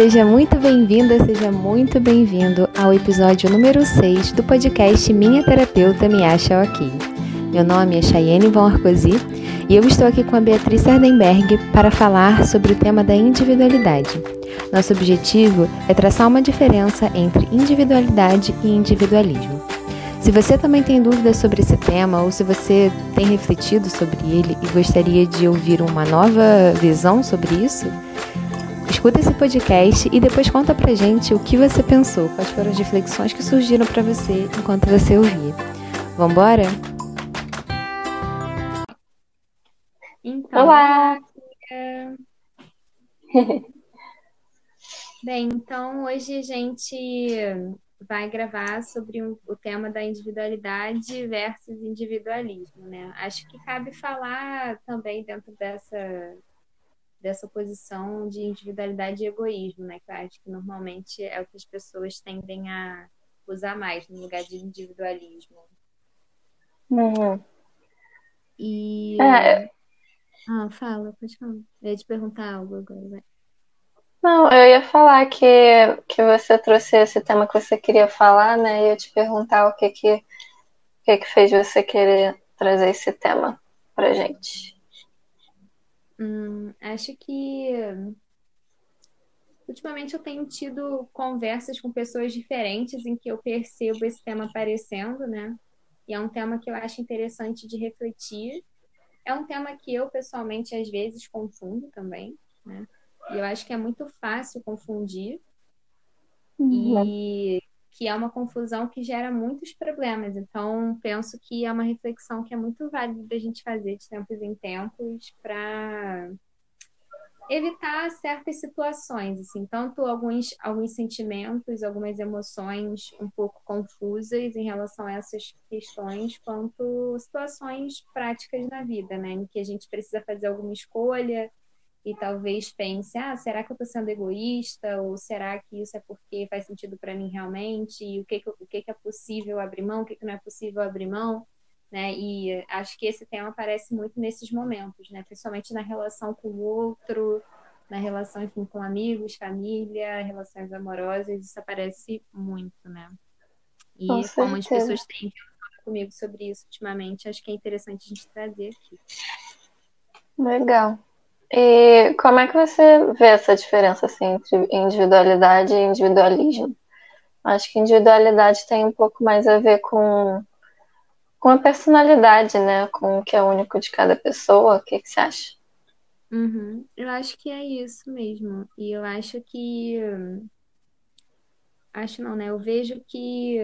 seja muito bem-vinda, seja muito bem-vindo ao episódio número 6 do podcast Minha Terapeuta Me Acha Ok. Meu nome é Chayenne Von Arcosi e eu estou aqui com a Beatriz Sardenberg para falar sobre o tema da individualidade. Nosso objetivo é traçar uma diferença entre individualidade e individualismo. Se você também tem dúvidas sobre esse tema ou se você tem refletido sobre ele e gostaria de ouvir uma nova visão sobre isso, escuta esse podcast e depois conta pra gente o que você pensou, quais foram as reflexões que surgiram para você enquanto você ouvia. Vambora? Então, Olá! Bem, então hoje a gente vai gravar sobre um, o tema da individualidade versus individualismo, né? Acho que cabe falar também dentro dessa dessa posição de individualidade e egoísmo, né? Que eu acho que normalmente é o que as pessoas tendem a usar mais no lugar de individualismo. Uhum. E é. ah, fala, pode falar. Eu ia te perguntar algo agora, vai. Não, eu ia falar que, que você trouxe esse tema que você queria falar, né? E eu te perguntar o que que, o que que fez você querer trazer esse tema pra gente. Hum, acho que ultimamente eu tenho tido conversas com pessoas diferentes em que eu percebo esse tema aparecendo, né? E é um tema que eu acho interessante de refletir. É um tema que eu pessoalmente às vezes confundo também, né? E eu acho que é muito fácil confundir uhum. e que é uma confusão que gera muitos problemas. Então, penso que é uma reflexão que é muito válida da gente fazer de tempos em tempos para evitar certas situações, assim, tanto alguns, alguns sentimentos, algumas emoções um pouco confusas em relação a essas questões, quanto situações práticas na vida, né, em que a gente precisa fazer alguma escolha, e talvez pense, ah, será que eu estou sendo egoísta? Ou será que isso é porque faz sentido para mim realmente? E o que, que, o que, que é possível abrir mão? O que, que não é possível abrir mão? Né? E acho que esse tema aparece muito nesses momentos, né? Principalmente na relação com o outro, na relação, enfim, com amigos, família, relações amorosas, isso aparece muito, né? E com como as pessoas têm falado comigo sobre isso ultimamente, acho que é interessante a gente trazer aqui. Legal. E como é que você vê essa diferença assim, entre individualidade e individualismo? Acho que individualidade tem um pouco mais a ver com, com a personalidade, né? Com o que é único de cada pessoa. O que, que você acha? Uhum. Eu acho que é isso mesmo. E eu acho que. Acho não, né? Eu vejo que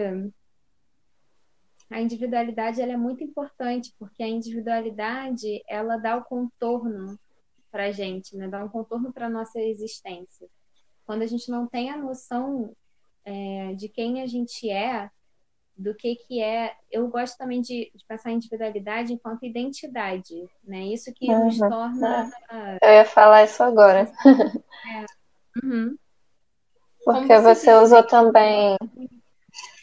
a individualidade ela é muito importante, porque a individualidade ela dá o contorno para a gente, né? Dá um contorno para a nossa existência. Quando a gente não tem a noção é, de quem a gente é, do que que é. Eu gosto também de, de pensar em individualidade enquanto identidade, né? Isso que uhum. nos torna. Eu ia falar isso agora. É. Uhum. Porque Como você usou também.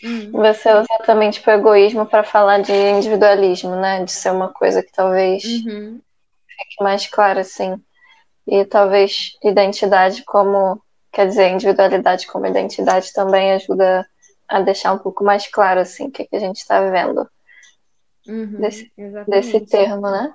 Hum. Você usa também tipo egoísmo para falar de individualismo, né? De ser uma coisa que talvez uhum fique mais claro, assim. E talvez identidade como, quer dizer, individualidade como identidade também ajuda a deixar um pouco mais claro, assim, o que, que a gente está vendo uhum, desse, desse termo, né?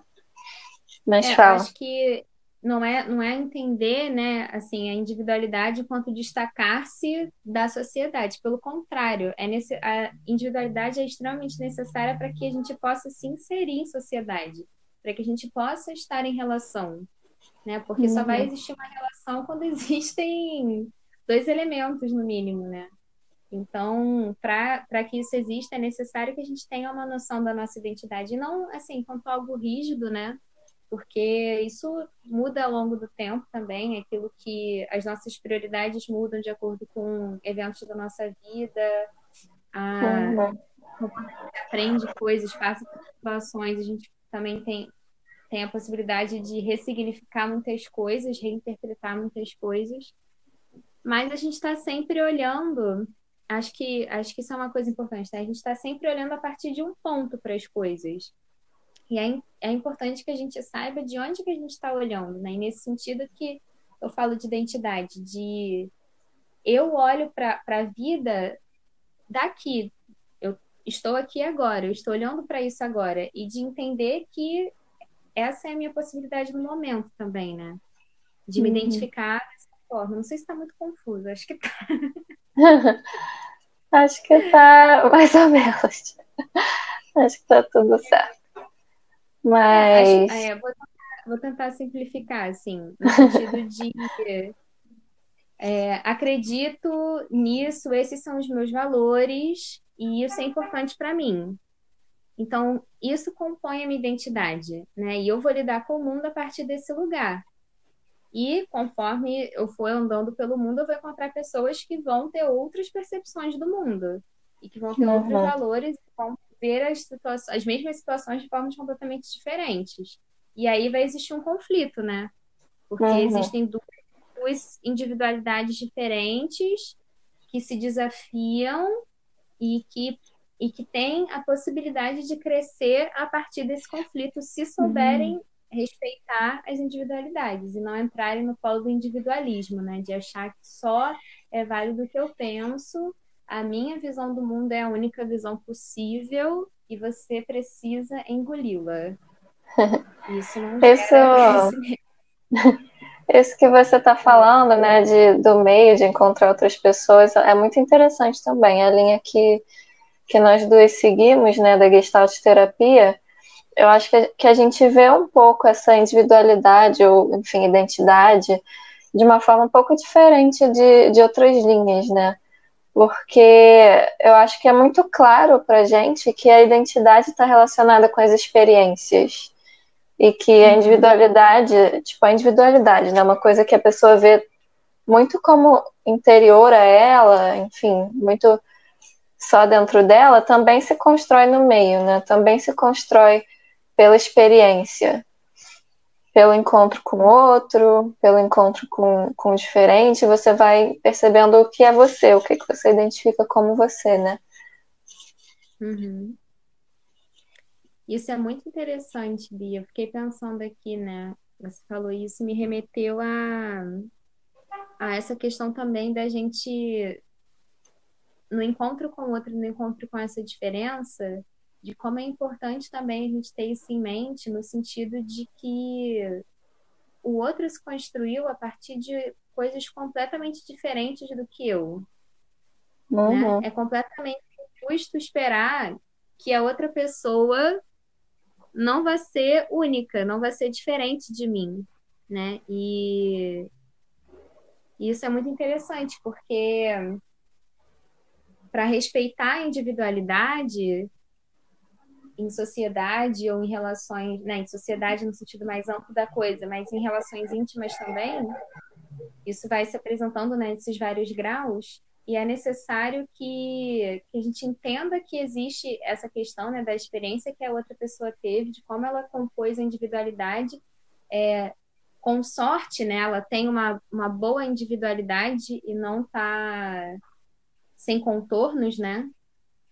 Mas é, fala. Acho que não é, não é entender, né, assim, a individualidade enquanto destacar-se da sociedade. Pelo contrário, é nesse, a individualidade é extremamente necessária para que a gente possa se inserir em sociedade para que a gente possa estar em relação, né? Porque uhum. só vai uhum. existir uma relação quando existem dois elementos, no mínimo, né? Então, para que isso exista, é necessário que a gente tenha uma noção da nossa identidade, e não, assim, quanto algo rígido, né? Porque isso muda ao longo do tempo também, é aquilo que as nossas prioridades mudam de acordo com eventos da nossa vida, a, uhum. a gente aprende coisas, passa por situações, a gente também tem, tem a possibilidade de ressignificar muitas coisas, reinterpretar muitas coisas. Mas a gente está sempre olhando, acho que, acho que isso é uma coisa importante, né? A gente está sempre olhando a partir de um ponto para as coisas. E é, é importante que a gente saiba de onde que a gente está olhando, né? E nesse sentido que eu falo de identidade, de eu olho para a vida daqui. Estou aqui agora, eu estou olhando para isso agora. E de entender que essa é a minha possibilidade no momento também, né? De me uhum. identificar dessa forma. Não sei se está muito confuso, acho que tá. acho que tá mais ou menos. acho que tá tudo certo. Mas. É, acho, é, vou, tentar, vou, tentar, simplificar, assim, no sentido de. É, acredito nisso, esses são os meus valores e isso é importante para mim. Então, isso compõe a minha identidade, né? E eu vou lidar com o mundo a partir desse lugar. E conforme eu for andando pelo mundo, eu vou encontrar pessoas que vão ter outras percepções do mundo e que vão ter uhum. outros valores, vão ver as, situações, as mesmas situações de formas completamente diferentes. E aí vai existir um conflito, né? Porque uhum. existem duas, duas individualidades diferentes que se desafiam e que e que têm a possibilidade de crescer a partir desse conflito, se souberem uhum. respeitar as individualidades e não entrarem no polo do individualismo, né? De achar que só é válido o que eu penso, a minha visão do mundo é a única visão possível e você precisa engoli-la. Isso não Isso... Isso que você está falando, né, de, do meio, de encontrar outras pessoas, é muito interessante também. A linha que que nós duas seguimos, né, da Gestalt terapia, eu acho que, que a gente vê um pouco essa individualidade ou, enfim, identidade de uma forma um pouco diferente de, de outras linhas, né? Porque eu acho que é muito claro para gente que a identidade está relacionada com as experiências e que a individualidade, tipo, a individualidade, né, uma coisa que a pessoa vê muito como interior a ela, enfim, muito só dentro dela, também se constrói no meio, né? Também se constrói pela experiência, pelo encontro com o outro, pelo encontro com, com o diferente, você vai percebendo o que é você, o que, que você identifica como você, né? Uhum. Isso é muito interessante, Bia. Fiquei pensando aqui, né? Você falou isso, me remeteu a, a essa questão também da gente no encontro com o outro, no encontro com essa diferença, de como é importante também a gente ter isso em mente, no sentido de que o outro se construiu a partir de coisas completamente diferentes do que eu. Uhum. Né? É completamente justo esperar que a outra pessoa não vai ser única, não vai ser diferente de mim, né? E isso é muito interessante, porque para respeitar a individualidade em sociedade ou em relações, né, em sociedade no sentido mais amplo da coisa, mas em relações íntimas também, isso vai se apresentando né, nesses vários graus, e é necessário que, que a gente entenda que existe essa questão né, da experiência que a outra pessoa teve, de como ela compôs a individualidade. É, com sorte, né, ela tem uma, uma boa individualidade e não está sem contornos, né?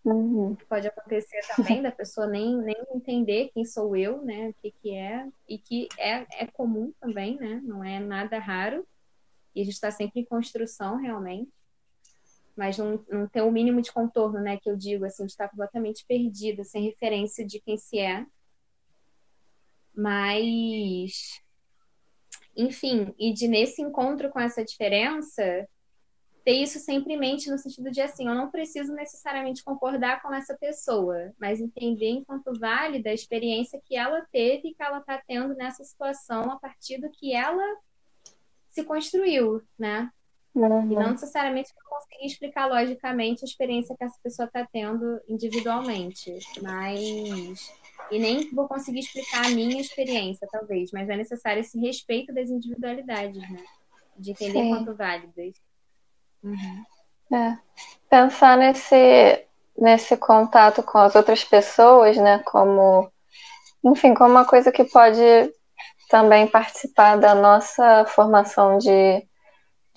Uhum. Que pode acontecer também da pessoa nem, nem entender quem sou eu, né? O que, que é, e que é, é comum também, né? Não é nada raro. E a gente está sempre em construção, realmente. Mas não, não ter o mínimo de contorno, né? Que eu digo, assim, de estar completamente perdida, sem referência de quem se é. Mas, enfim, e de nesse encontro com essa diferença, ter isso sempre em mente no sentido de assim, eu não preciso necessariamente concordar com essa pessoa, mas entender enquanto válida a experiência que ela teve e que ela está tendo nessa situação a partir do que ela se construiu, né? Uhum. E não necessariamente conseguir explicar logicamente a experiência que essa pessoa está tendo individualmente, mas e nem vou conseguir explicar a minha experiência, talvez, mas é necessário esse respeito das individualidades, né? De entender Sim. quanto válidas. Uhum. É. Pensar nesse, nesse contato com as outras pessoas, né, como, enfim, como uma coisa que pode também participar da nossa formação de,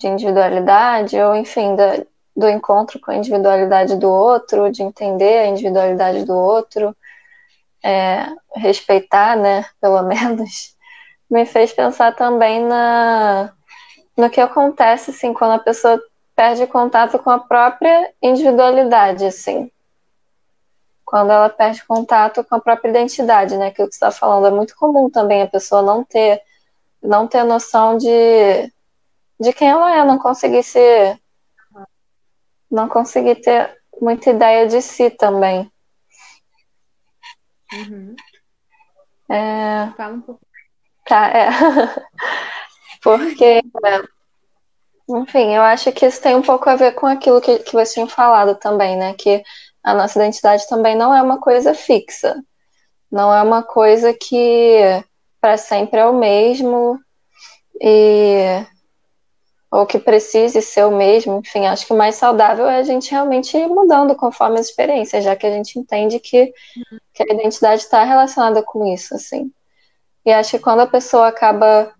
de individualidade, ou enfim, da, do encontro com a individualidade do outro, de entender a individualidade do outro, é, respeitar, né, pelo menos, me fez pensar também na, no que acontece, assim, quando a pessoa perde contato com a própria individualidade, assim. Quando ela perde contato com a própria identidade, né? Que o que está falando é muito comum também a pessoa não ter, não ter noção de, de quem ela é, não conseguir ser, não conseguir ter muita ideia de si também. Uhum. É... Fala um pouco. Tá, é. Porque, enfim, eu acho que isso tem um pouco a ver com aquilo que, que você tinha falado também, né? Que a nossa identidade também não é uma coisa fixa. Não é uma coisa que para sempre é o mesmo e ou que precise ser o mesmo. Enfim, acho que o mais saudável é a gente realmente ir mudando conforme as experiências, já que a gente entende que, que a identidade está relacionada com isso, assim. E acho que quando a pessoa acaba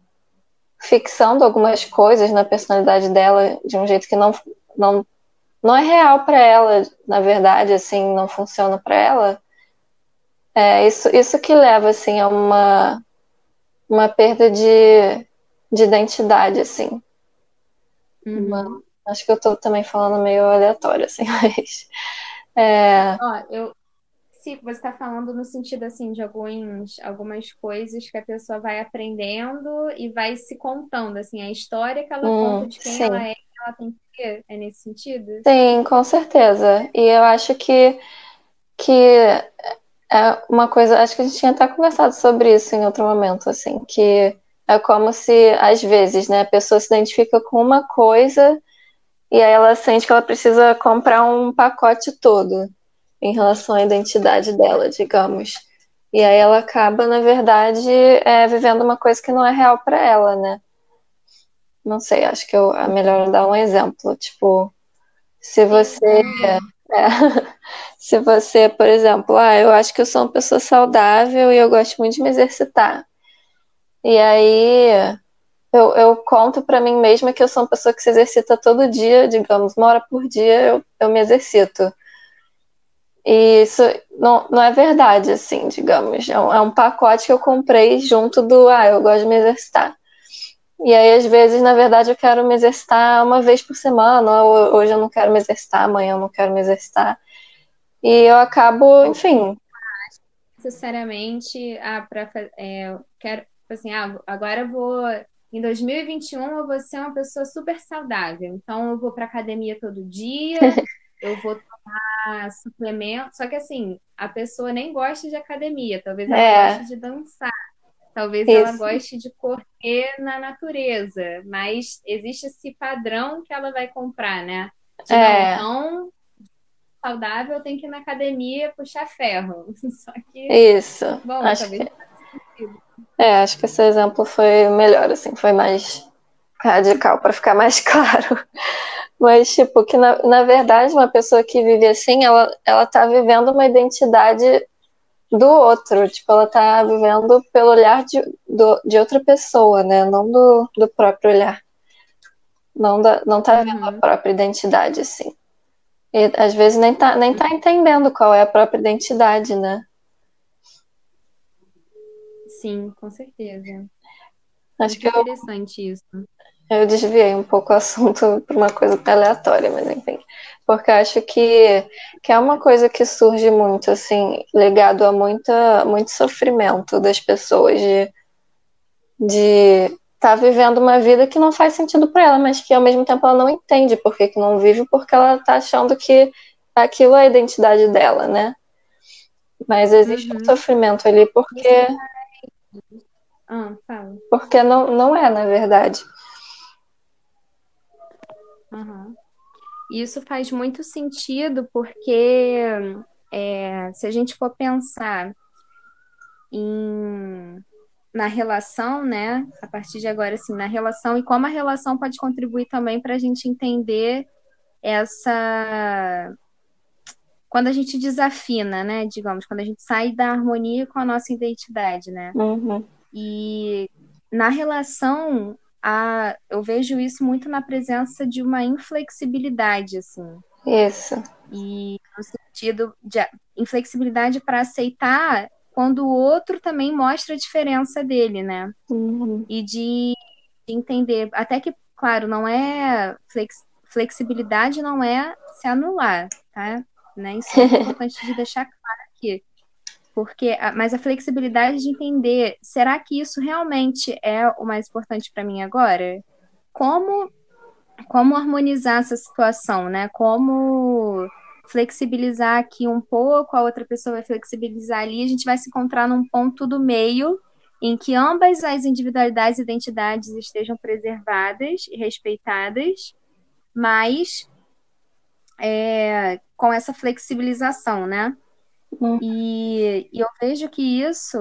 fixando algumas coisas na personalidade dela de um jeito que não, não, não é real para ela, na verdade, assim, não funciona para ela, é isso, isso que leva, assim, a uma, uma perda de, de identidade, assim. Uhum. Uma, acho que eu tô também falando meio aleatório, assim, mas... É... Ó, eu, se você está falando no sentido assim de alguns, algumas coisas que a pessoa vai aprendendo e vai se contando assim a história que ela Hum, conta de quem sim. ela é, que ela tem que ser, é nesse sentido? Sim, com certeza. E eu acho que, que é uma coisa, acho que a gente tinha até conversado sobre isso em outro momento, assim, que é como se, às vezes, né, a pessoa se identifica com uma coisa e aí ela sente que ela precisa comprar um pacote todo em relação à identidade dela, digamos. E aí ela acaba, na verdade, é, vivendo uma coisa que não é real para ela, né? Não sei, acho que eu, é melhor dar um exemplo. Tipo, se você. é, se você, por exemplo, ah, eu acho que eu sou uma pessoa saudável e eu gosto muito de me exercitar. E aí eu, eu conto para mim mesma que eu sou uma pessoa que se exercita todo dia, digamos, uma hora por dia eu, eu me exercito. E isso não, não é verdade, assim, digamos. É um, é um pacote que eu comprei junto do, ah, eu gosto de me exercitar. E aí, às vezes, na verdade, eu quero me exercitar uma vez por semana, ou hoje eu não quero me exercitar, amanhã eu não quero me exercitar. E eu acabo, enfim, necessariamente ah, para é, quero tipo assim, ah, agora eu vou em 2021 eu vou ser uma pessoa super saudável. Então eu vou para academia todo dia, eu vou tomar suplemento. Só que assim, a pessoa nem gosta de academia, talvez ela É. goste de dançar. Talvez ela Isso. goste de correr na natureza, mas existe esse padrão que ela vai comprar, né? De, É. não, então, saudável tem que ir na academia puxar ferro. Só que, isso. bom, Acho talvez que, é, acho que esse exemplo foi melhor, assim, foi mais radical para ficar mais claro. Mas, tipo, que na, na verdade, uma pessoa que vive assim, ela, ela tá vivendo uma identidade do outro. Tipo, ela tá vivendo pelo olhar de, do, de outra pessoa, né? Não do, do próprio olhar. Não, da, não tá vendo a Uhum. própria identidade, assim. E às vezes nem tá, nem tá entendendo qual é a própria identidade, né? Sim, com certeza. Acho Muito que eu, interessante isso. eu desviei um pouco o assunto para uma coisa aleatória, mas enfim. Porque acho que, que é uma coisa que surge muito, assim, ligado a muita, muito sofrimento das pessoas de de estar vivendo uma vida que não faz sentido para ela, mas que ao mesmo tempo ela não entende por que, que não vive, porque ela tá achando que aquilo é a identidade dela, né? Mas existe um Uhum. sofrimento ali porque, Ah, fala. porque não, não é, na verdade. E Isso faz muito sentido porque é, se a gente for pensar em, na relação, né? A partir de agora, assim, na relação e como a relação pode contribuir também para a gente entender essa. Quando a gente desafina, né? Digamos, quando a gente sai da harmonia com a nossa identidade, né? Uhum. E na relação, a, eu vejo isso muito na presença de uma inflexibilidade, assim. Isso. E no sentido de inflexibilidade para aceitar quando o outro também mostra a diferença dele, né? Uhum. E de, de entender, até que, claro, não é flex, flexibilidade não é se anular, tá? Né? Isso é importante de deixar claro aqui. Porque, mas a flexibilidade de entender, será que isso realmente é o mais importante para mim agora? Como como harmonizar essa situação, né? Como flexibilizar aqui um pouco, a outra pessoa vai flexibilizar ali, a gente vai se encontrar num ponto do meio em que ambas as individualidades e identidades estejam preservadas e respeitadas, mas é, com essa flexibilização, né? Uhum. E, e eu vejo que isso,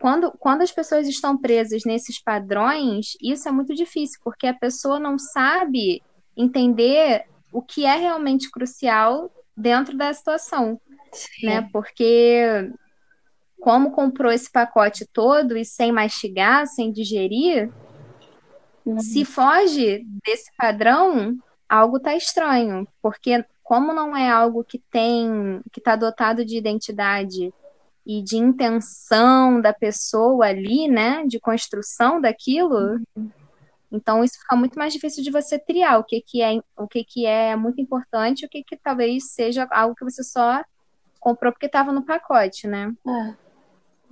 quando, quando as pessoas estão presas nesses padrões, isso é muito difícil, porque a pessoa não sabe entender o que é realmente crucial dentro da situação, Sim. né? Porque como comprou esse pacote todo e sem mastigar, sem digerir, uhum. se foge desse padrão, algo está estranho, porque como não é algo que tem, que está dotado de identidade e de intenção da pessoa ali, né, de construção daquilo, uhum. então isso fica muito mais difícil de você triar o que que é, o que que é muito importante, o que que talvez seja algo que você só comprou porque estava no pacote, né? É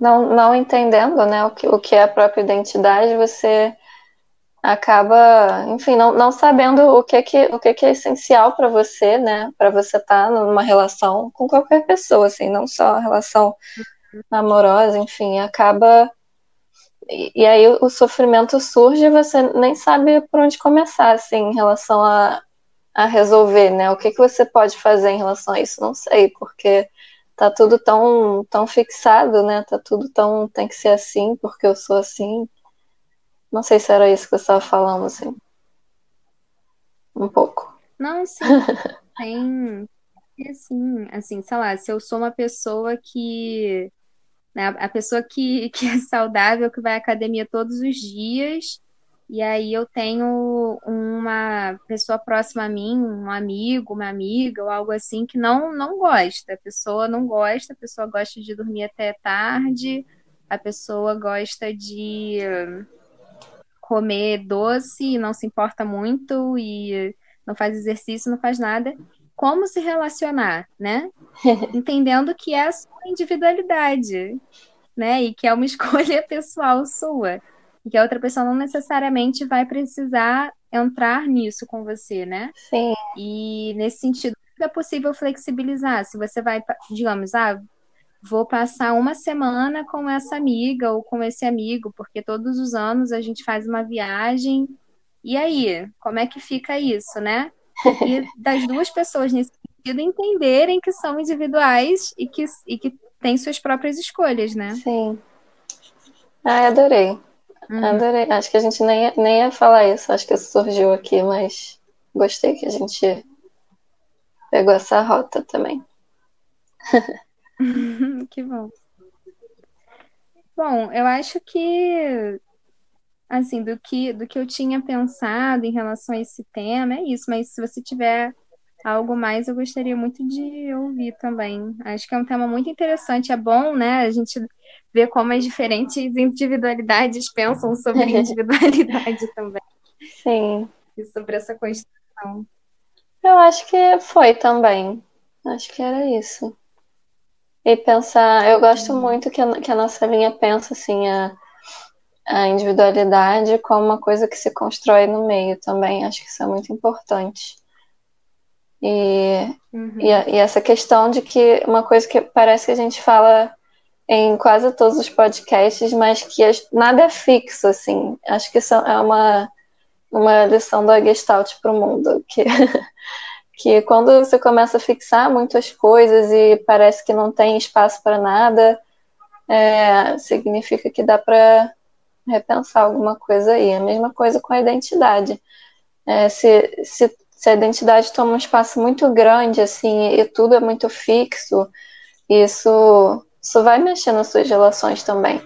não, não entendendo né, o, que, o que é a própria identidade, você acaba, enfim, não, não sabendo o que, que, o que, que é essencial para você, né? Para você estar tá numa relação com qualquer pessoa, assim, não só relação amorosa, enfim, acaba. E, e aí o sofrimento surge e você nem sabe por onde começar, assim, em relação a, a resolver, né? O que, que você pode fazer em relação a isso? Não sei, porque tá tudo tão, tão fixado, né? Tá tudo tão. tem que ser assim, porque eu sou assim. Não sei se era isso que você estava falando, assim. Um pouco. Não, sim. Tem. Assim, assim, sei lá, se eu sou uma pessoa que. Né, a pessoa que, que é saudável, que vai à academia todos os dias, e aí eu tenho uma pessoa próxima a mim, um amigo, uma amiga ou algo assim que não não gosta. A pessoa não gosta, a pessoa gosta de dormir até tarde, a pessoa gosta de comer doce, não se importa muito e não faz exercício, não faz nada. Como se relacionar, né? Entendendo que é a sua individualidade, né? E que é uma escolha pessoal sua e que a outra pessoa não necessariamente vai precisar entrar nisso com você, né? Sim. E nesse sentido, é possível flexibilizar. Se você vai, digamos, ah, vou passar uma semana com essa amiga ou com esse amigo, porque todos os anos a gente faz uma viagem. E aí, como é que fica isso, né? E das duas pessoas nesse sentido entenderem que são individuais e que, e que têm suas próprias escolhas, né? Sim. Ah, adorei. Uhum. Adorei. Acho que a gente nem, nem ia falar isso, acho que isso surgiu aqui, mas gostei que a gente pegou essa rota também. que bom. Bom, eu acho que assim, do que do que eu tinha pensado em relação a esse tema é isso, mas se você tiver algo mais, eu gostaria muito de ouvir também. Acho que é um tema muito interessante, é bom, né? A gente ver como as diferentes individualidades pensam sobre individualidade também. Sim. E sobre essa construção. Eu acho que foi também. Acho que era isso. E pensar, eu gosto muito que a, que a nossa linha pensa assim, a, a individualidade como uma coisa que se constrói no meio também. Acho que isso é muito importante. E, uhum. e, e, essa questão de que uma coisa que parece que a gente fala em quase todos os podcasts, mas que nada é fixo, assim. Acho que isso é uma, uma lição da Gestalt para o mundo, que, que quando você começa a fixar muitas coisas e parece que não tem espaço para nada, é, significa que dá para repensar alguma coisa aí. A mesma coisa com a identidade. É, se, se se a identidade toma um espaço muito grande, assim, e tudo é muito fixo, isso, isso vai mexer nas suas relações também.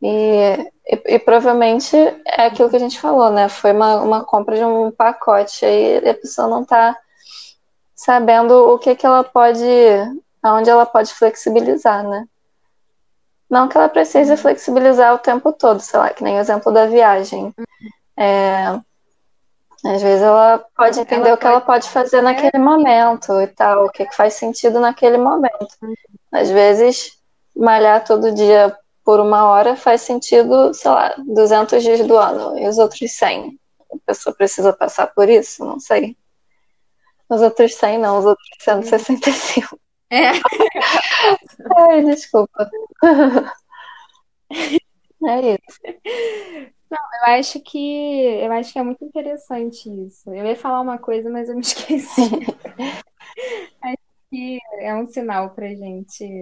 E, e, e, provavelmente é aquilo que a gente falou, né? Foi uma, uma compra de um pacote, aí a pessoa não está sabendo o que, que ela pode, aonde ela pode flexibilizar, né? Não que ela precise flexibilizar o tempo todo, sei lá, que nem o exemplo da viagem. É, Às vezes ela pode entender ela o que pode... ela pode fazer naquele momento e tal, o que faz sentido naquele momento. Uhum. Às vezes, malhar todo dia por uma hora faz sentido, sei lá, 200 dias do ano, e os outros 100. A pessoa precisa passar por isso? Não sei. Os outros 100 não, os outros 165. É. Ai, desculpa. É isso. Não, eu acho que eu acho que é muito interessante isso. Eu ia falar uma coisa, mas eu me esqueci. acho que é um sinal pra gente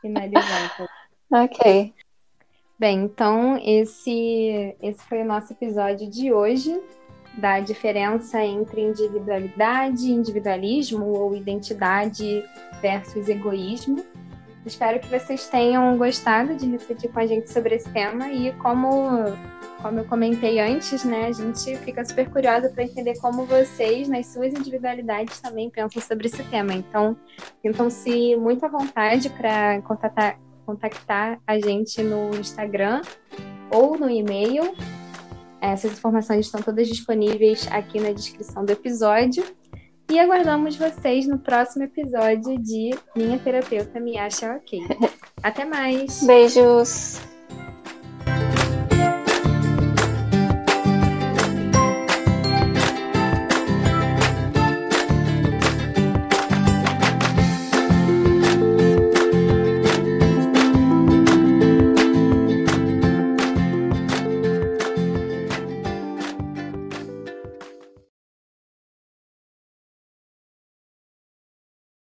finalizar. ok. Bem, então esse, esse foi o nosso episódio de hoje da diferença entre individualidade, individualismo ou identidade versus egoísmo. Espero que vocês tenham gostado de refletir com a gente sobre esse tema e como, como eu comentei antes, né, a gente fica super curiosa para entender como vocês, nas suas individualidades, também pensam sobre esse tema. Então, sintam-se muito à vontade para contactar, contactar a gente no Instagram ou no e-mail. Essas informações estão todas disponíveis aqui na descrição do episódio. E aguardamos vocês no próximo episódio de Minha Terapeuta Me Acha Ok. Até mais! Beijos!